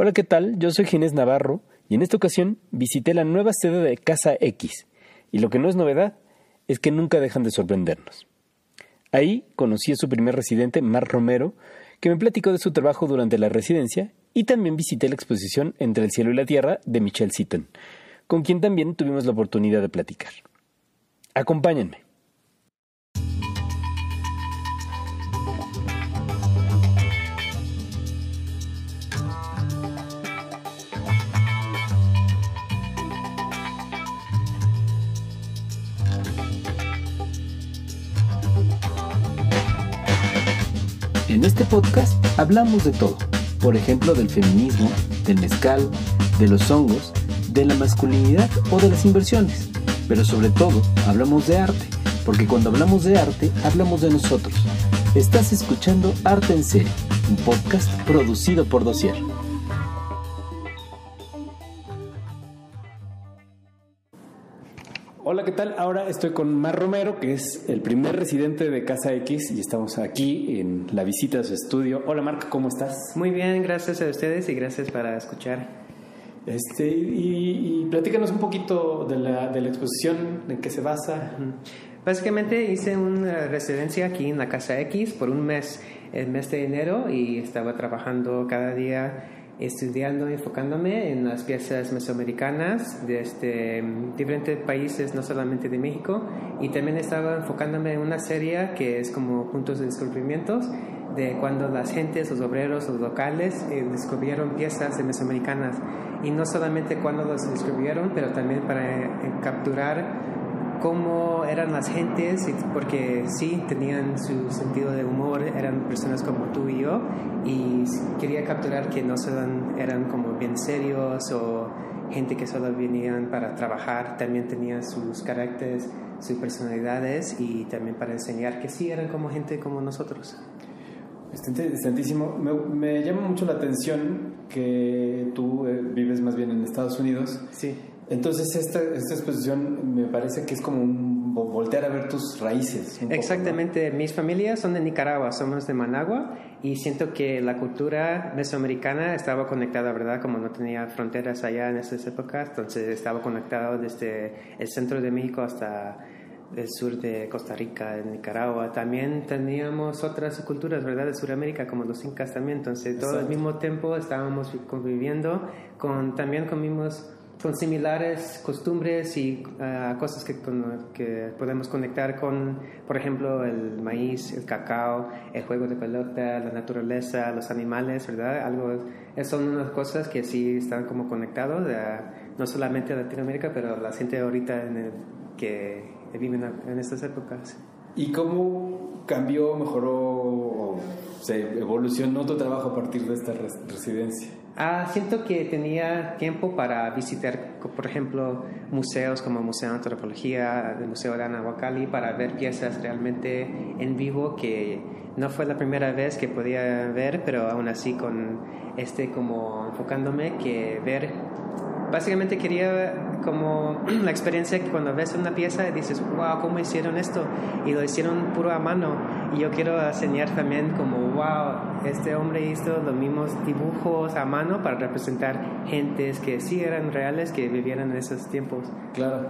Hola, ¿qué tal? Yo soy Ginés Navarro y en esta ocasión visité la nueva sede de Casa X. Y lo que no es novedad es que nunca dejan de sorprendernos. Ahí conocí a su primer residente, Mar Romero, que me platicó de su trabajo durante la residencia y también visité la exposición Entre el cielo y la tierra de Michelle Seaton, con quien también tuvimos la oportunidad de platicar. Acompáñenme. En este podcast hablamos de todo, por ejemplo del feminismo, del mezcal, de los hongos, de la masculinidad o de las inversiones, pero sobre todo hablamos de arte, porque cuando hablamos de arte hablamos de nosotros. Estás escuchando Arte en Serie, un podcast producido por Dossier. Hola, ¿qué tal? Ahora estoy con Mar Romero, que es el primer residente de Casa X y estamos aquí en la visita de su estudio. Hola, Marc, ¿cómo estás? Muy bien, gracias a ustedes y gracias para escuchar. Este, y, platícanos un poquito de la, de la exposición, en qué se basa. Básicamente hice una residencia aquí en la Casa X por un mes, el mes de enero, y estaba trabajando cada día estudiando, enfocándome en las piezas mesoamericanas de este, diferentes países, no solamente de México, y también estaba enfocándome en una serie que es como puntos de descubrimientos de cuando las gentes, los obreros, los locales eh, descubrieron piezas de mesoamericanas, y no solamente cuando las descubrieron, pero también para eh, capturar cómo eran las gentes, porque sí, tenían su sentido de humor, eran personas como tú y yo, y quería capturar que no eran, eran como bien serios o gente que solo venían para trabajar, también tenían sus caracteres, sus personalidades y también para enseñar que sí, eran como gente como nosotros. Está interesantísimo. Me, me llama mucho la atención que tú eh, vives más bien en Estados Unidos. Sí. Entonces esta, esta exposición me parece que es como un voltear a ver tus raíces. Exactamente, mis familias son de Nicaragua, somos de Managua y siento que la cultura mesoamericana estaba conectada, ¿verdad? Como no tenía fronteras allá en esas épocas, entonces estaba conectado desde el centro de México hasta el sur de Costa Rica, en Nicaragua. También teníamos otras culturas, ¿verdad? De Sudamérica, como los incas también. Entonces, todo al mismo tiempo estábamos conviviendo con, también comimos con similares costumbres y ah, cosas que, que podemos conectar con, por ejemplo, el maíz, el cacao, el juego de pelota, la naturaleza, los animales, ¿verdad? Algo, son unas cosas que sí están como conectados, no solamente a Latinoamérica, pero la gente ahorita en el, que viven en estas épocas. ¿Y cómo cambió, mejoró o se evolucionó tu trabajo a partir de esta residencia? Ah, siento que tenía tiempo para visitar, por ejemplo, museos como el Museo de Antropología, el Museo de Anahuacalli, para ver piezas realmente en vivo que no fue la primera vez que podía ver, pero aún así con este como enfocándome que ver básicamente quería como la experiencia que cuando ves una pieza y dices, wow, ¿cómo hicieron esto? Y lo hicieron puro a mano. Y yo quiero enseñar también como, wow, este hombre hizo los mismos dibujos a mano para representar gentes que sí eran reales, que vivieran en esos tiempos. Claro.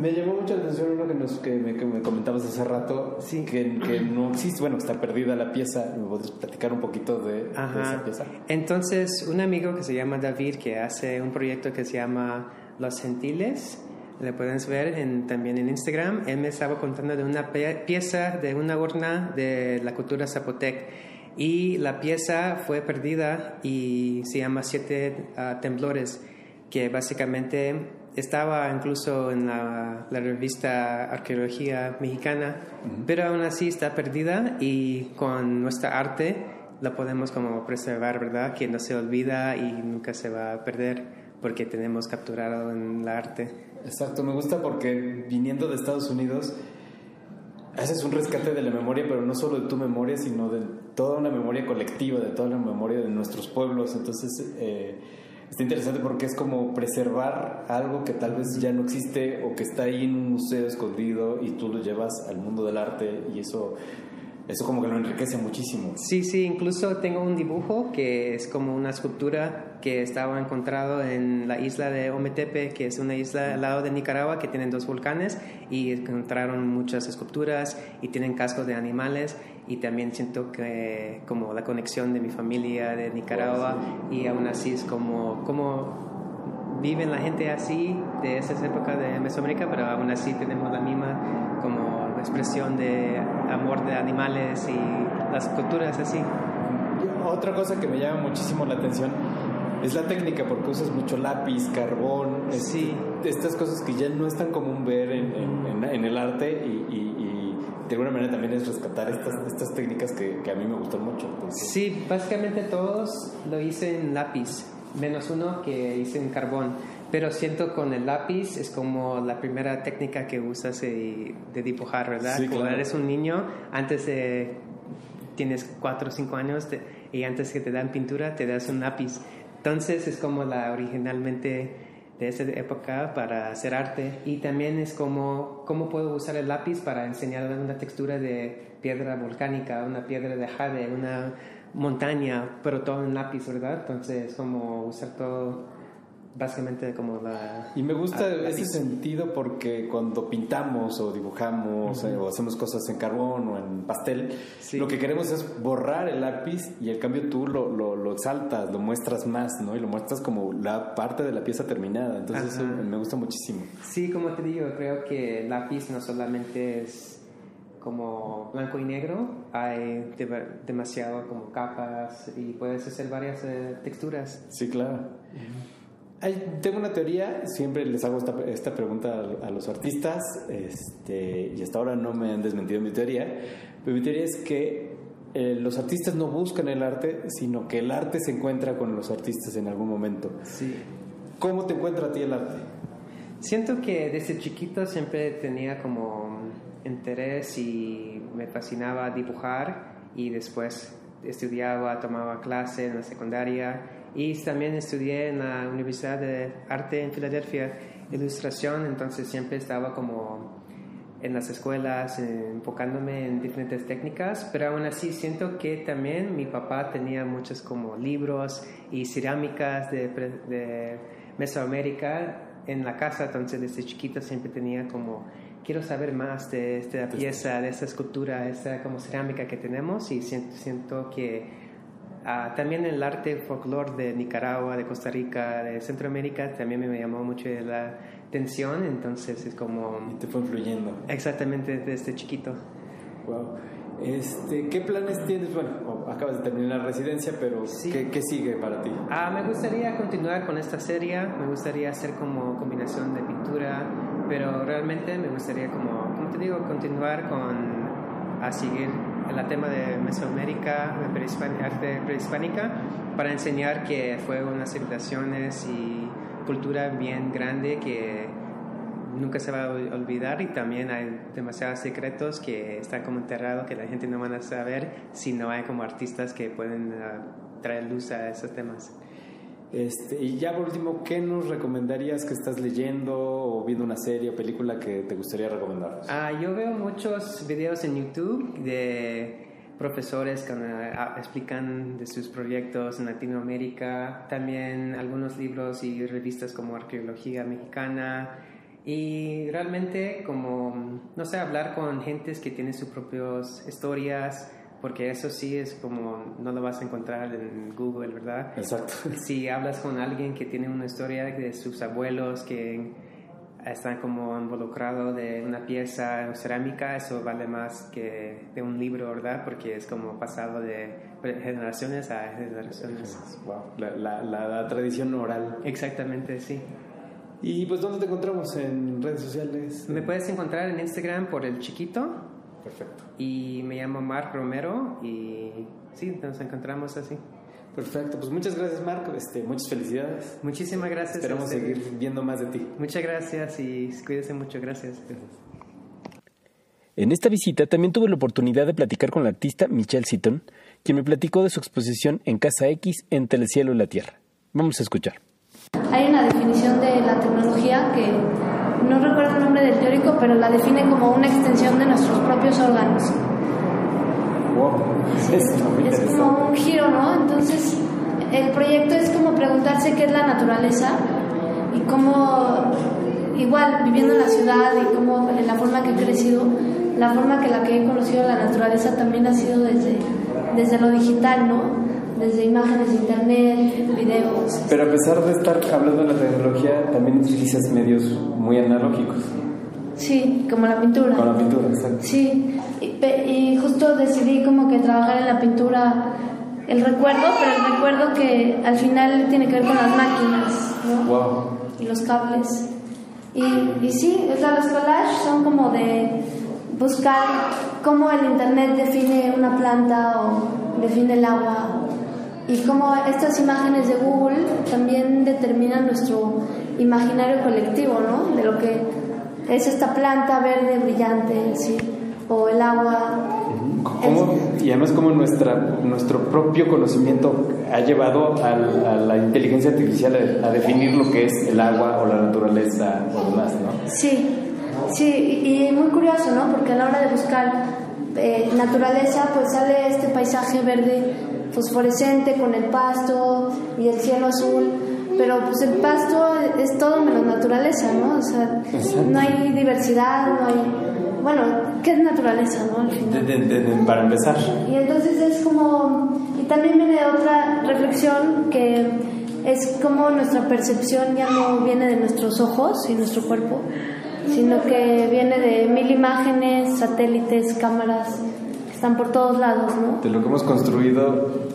Me llamó mucho la atención uno que, nos, que, me, comentabas hace rato, sí. que, que, no existe, bueno, está perdida la pieza. ¿Me podrías platicar un poquito de, esa pieza? Entonces, un amigo que se llama David, que hace un proyecto que se llama Los Gentiles, le pueden ver en, también en Instagram, él me estaba contando de una pieza de una urna de la cultura zapotec. Y la pieza fue perdida y se llama Siete ah, Temblores, que básicamente estaba incluso en la, revista Arqueología Mexicana, pero aún así está perdida y con nuestra arte la podemos como preservar, ¿verdad? Que no se olvida y nunca se va a perder porque tenemos capturado en la arte. Exacto, me gusta porque viniendo de Estados Unidos haces un rescate de la memoria, pero no solo de tu memoria, sino de toda una memoria colectiva, de toda la memoria de nuestros pueblos. Entonces, eh, está interesante porque es como preservar algo que tal vez ya no existe o que está ahí en un museo escondido y tú lo llevas al mundo del arte y eso eso como que lo enriquece muchísimo. Sí, sí, incluso tengo un dibujo que es como una escultura que estaba encontrado en la isla de Ometepe, que es una isla al lado de Nicaragua que tienen dos volcanes y encontraron muchas esculturas y tienen cascos de animales y también siento que como la conexión de mi familia de Nicaragua y aún así es como, como viven la gente así de esas épocas de Mesoamérica, pero aún así tenemos la misma como expresión de amor de animales y las culturas así. Otra cosa que me llama muchísimo la atención es la técnica, porque usas mucho lápiz, carbón, sí. estas cosas que ya no es tan común ver en, en, el arte y, de alguna manera también es rescatar estas, estas técnicas que, que a mí me gustan mucho. Sí, básicamente todos lo hice en lápiz, menos uno que hice en carbón. Pero siento con el lápiz es como la primera técnica que usas de, dibujar, ¿verdad? Cuando eres un niño, antes de, tienes 4 o 5 años y antes que te dan pintura, te das un lápiz. Entonces es como la originalmente de esa época para hacer arte y también es como cómo puedo usar el lápiz para enseñar una textura de piedra volcánica, una piedra de jade, una montaña, pero todo en lápiz, ¿verdad? Entonces como usar todo básicamente como la... Y me gusta ese sentido porque cuando pintamos o dibujamos eh, o hacemos cosas en carbón o en pastel, lo que queremos es borrar el lápiz y el cambio tú lo, lo, lo, exaltas, lo muestras más, ¿no? Y lo muestras como la parte de la pieza terminada. Entonces eso me gusta muchísimo. Sí, como te digo, creo que el lápiz no solamente es como blanco y negro, hay demasiado como capas y puedes hacer varias eh, texturas. Sí, claro tengo una teoría, siempre les hago esta, pregunta a, los artistas, este, y hasta ahora no me han desmentido mi teoría, pero mi teoría es que eh, los artistas no buscan el arte, sino que el arte se encuentra con los artistas en algún momento. Sí. ¿Cómo te encuentra a ti el arte? Siento que desde chiquito siempre tenía como interés y me fascinaba dibujar y después estudiaba, tomaba clases en la secundaria y también estudié en la Universidad de Arte en Filadelfia, ilustración, entonces siempre estaba como en las escuelas, enfocándome en diferentes técnicas, pero aún así siento que también mi papá tenía muchos como libros y cerámicas de, de Mesoamérica en la casa, entonces desde chiquito siempre tenía como quiero saber más de esta pieza, de esta escultura, de esta como cerámica que tenemos y siento, siento que Ah, también el arte folclore de Nicaragua, de Costa Rica, de Centroamérica también me llamó mucho la atención, entonces es como... Y te fue influyendo. Exactamente, desde chiquito. Wow. Este, ¿Qué planes tienes? Bueno, acabas de terminar la residencia, pero ¿qué, ¿qué, sigue para ti? Ah, me gustaría continuar con esta serie, me gustaría hacer como combinación de pintura, pero realmente me gustaría como, como te digo, continuar con a seguir el tema de Mesoamérica, arte prehispánica, para enseñar que fue unas civilizaciones y cultura bien grande que nunca se va a olvidar y también hay demasiados secretos que están como enterrados que la gente no van a saber si no hay como artistas que pueden ah, traer luz a esos temas. Este, y ya por último, ¿qué nos recomendarías que estás leyendo o viendo una serie o película que te gustaría recomendar? Ah, yo veo muchos videos en YouTube de profesores que ah, explican de sus proyectos en Latinoamérica, también algunos libros y revistas como Arqueología Mexicana y realmente como, no sé, hablar con gentes que tienen sus propias historias, porque eso sí es como no lo vas a encontrar en Google, ¿verdad? Exacto. Si hablas con alguien que tiene una historia de sus abuelos que están como involucrados de una pieza cerámica, eso vale más que de un libro, ¿verdad? Porque es como pasado de generaciones a generaciones. Wow. La, la, la tradición oral. Exactamente, sí. ¿Y pues dónde te encontramos en redes sociales? Me puedes encontrar en Instagram por el chiquito Perfecto. Y me llamo Marc Romero y sí, nos encontramos así. Perfecto, pues muchas gracias Marco, este, muchas felicidades. Muchísimas gracias. Esperamos seguir viendo más de ti. Muchas gracias y cuídese mucho, gracias. En esta visita también tuve la oportunidad de platicar con la artista Michelle Seaton, quien me platicó de su exposición en Casa X entre el cielo y la tierra. Vamos a escuchar. Hay una definición de la tecnología que no recuerdo el nombre del teórico, pero la define como una extensión de nuestros propios órganos. Wow. Es como un giro, ¿no? Entonces, el proyecto es como preguntarse qué es la naturaleza y cómo, igual, viviendo en la ciudad y cómo, en la forma que he crecido, la forma que la que he conocido la naturaleza también ha sido desde, desde lo digital, ¿no? Desde imágenes de internet, videos. Pero a pesar de estar hablando de la tecnología, también utilizas medios muy analógicos, Sí, como la pintura. con la pintura, exacto. Sí, y, y justo decidí como que trabajar en la pintura el recuerdo, pero el recuerdo que al final tiene que ver con las máquinas, ¿no? Wow. Y los cables. Y, y sí, o sea, los collages son como de buscar cómo el internet define una planta o define el agua y cómo estas imágenes de Google también determinan nuestro imaginario colectivo, ¿no? De lo que es esta planta verde brillante, sí, o el agua. ¿Cómo- y además como nuestra, nuestro propio conocimiento ha llevado al- a, la inteligencia artificial a, a definir lo que es el agua o la naturaleza o demás, ¿no? Sí, sí, y y muy curioso, ¿no? Porque a la hora de buscar eh, naturaleza, pues sale este paisaje verde fosforescente con el pasto y el cielo azul, pero pues el pasto es todo menos naturaleza, ¿no? O sea, no hay diversidad, no hay... Bueno, ¿qué es naturaleza, no? Al final. De- de- de- para empezar. Y entonces es como, y también viene otra reflexión que es como nuestra percepción ya no viene de nuestros ojos y nuestro cuerpo, sino que viene de mil imágenes, satélites, cámaras, que están por todos lados, ¿no? De lo que hemos construido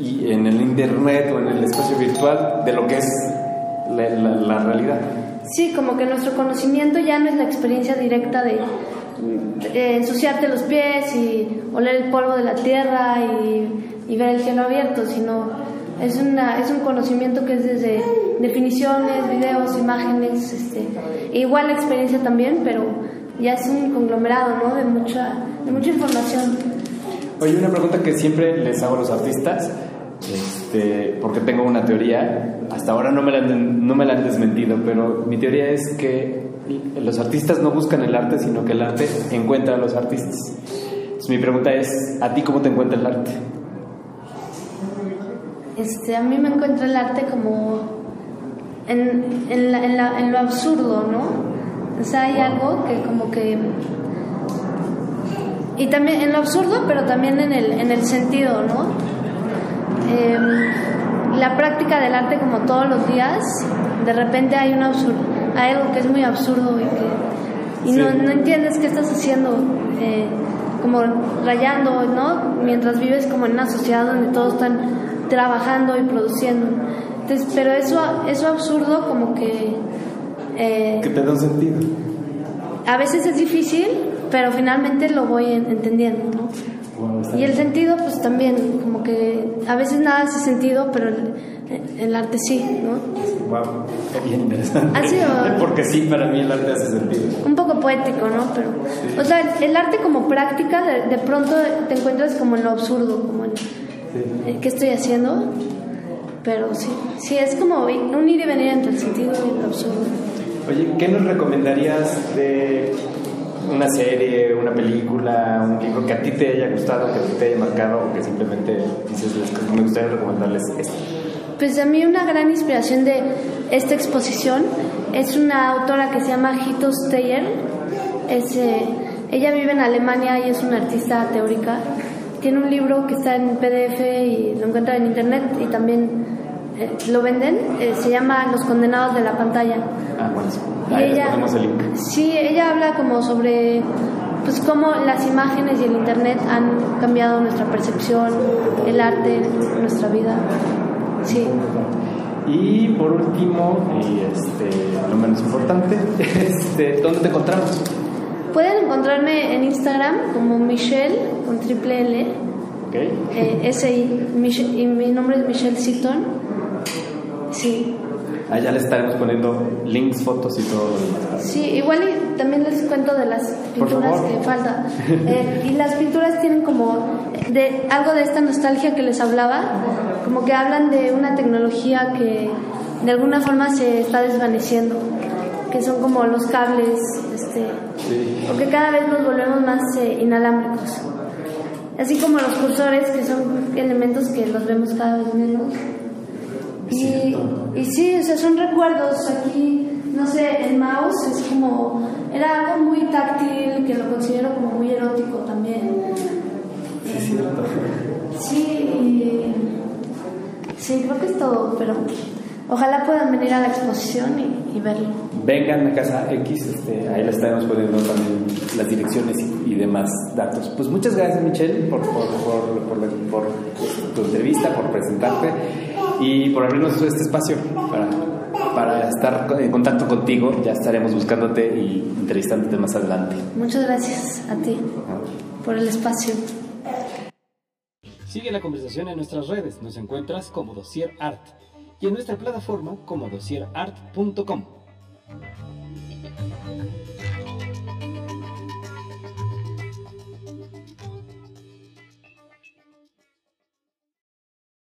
y en el internet o en el espacio virtual de lo que es la, la- la realidad. Sí, como que nuestro conocimiento ya no es la experiencia directa de, de ensuciarte los pies y oler el polvo de la tierra y, y ver el cielo abierto, sino es, una, es un conocimiento que es desde definiciones, videos, imágenes, este, igual la experiencia también, pero ya es un conglomerado ¿no? de, mucha, de mucha información. Oye, una pregunta que siempre les hago a los artistas, este, porque tengo una teoría, hasta ahora no me, la no me la han desmentido, pero mi teoría es que los artistas no buscan el arte, sino que el arte encuentra a los artistas. Entonces, mi pregunta es, ¿a ti cómo te encuentra el arte? Este, a mí me encuentra el arte como en, en, la- en la- en lo absurdo, ¿no? O sea, hay algo que como que... Y también en lo absurdo, pero también en el, en el sentido, ¿no? Em, la práctica del arte como todos los días, de repente hay, un absurdo, hay algo que es muy absurdo y, que, y no, Sí. no entiendes qué estás haciendo, eh, como rayando, ¿no? Mientras vives como en una sociedad donde todos están trabajando y produciendo. Entonces, pero eso, eso absurdo como que eh, Que te da un sentido. a veces es difícil, pero finalmente lo voy en- entendiendo, ¿no? Y el sentido, pues también, como que a veces nada hace sentido, pero el, el arte sí, ¿no? Wow, está bien interesante. Ha sido- Porque sí, para mí el arte hace sentido. Un poco poético, ¿no? Pero, o sea, el, arte como práctica, de, de pronto te encuentras como en lo absurdo, como en eh, qué estoy haciendo. Pero sí, sí, es como un ir y venir entre el sentido y el absurdo. Oye, ¿qué nos recomendarías de una serie, una película, un libro que a ti te haya gustado, que te haya marcado o que simplemente dices, "Les- me gustaría recomendarles esto? Pues a mí una gran inspiración de esta exposición es una autora que se llama Hito Steyer. Es, eh, ella vive en Alemania y es una artista teórica. Tiene un libro que está en PDF y lo encuentran en internet y también eh, lo venden. Eh, se llama Los condenados de la pantalla. Ah, bueno, Y ahí les ella, ponemos el link. sí, ella habla como sobre pues cómo las imágenes y el internet han cambiado nuestra percepción, el arte, nuestra vida. Sí. Y por último, y este, lo menos importante, este, ¿dónde te encontramos? Pueden encontrarme en Instagram como Michelle con triple L, ¿Ok? eh, Mich- y mi nombre es Michelle Seaton. Sí, Allá les estaremos poniendo links, fotos y todo lo demás. sí, igual y también les cuento de las pinturas que falta. Eh, y las pinturas tienen como de algo de esta nostalgia que les hablaba, como que hablan de una tecnología que de alguna forma se está desvaneciendo, que son como los cables, este, Sí. porque cada vez nos volvemos más eh, inalámbricos. así como los cursores, que son elementos que los vemos cada vez menos. Y, y sí, o sea, son recuerdos. Aquí, no sé, el mouse es como. Era algo muy táctil, que lo considero como muy erótico también. Sí, cierto. Sí, sí, creo que es todo, pero ojalá puedan venir a la exposición y, y verlo. Vengan a Casa X, este, ahí les estaremos poniendo también las direcciones y, y demás datos. Pues muchas gracias Michelle por, por, por, por tu entrevista, por presentarte y por abrirnos este espacio para, para estar en contacto contigo. Ya estaremos buscándote y entrevistándote más adelante. Muchas gracias a ti por el espacio. Sigue la conversación en nuestras redes. Nos encuentras como Dossier Art y en nuestra plataforma como dossierart.com.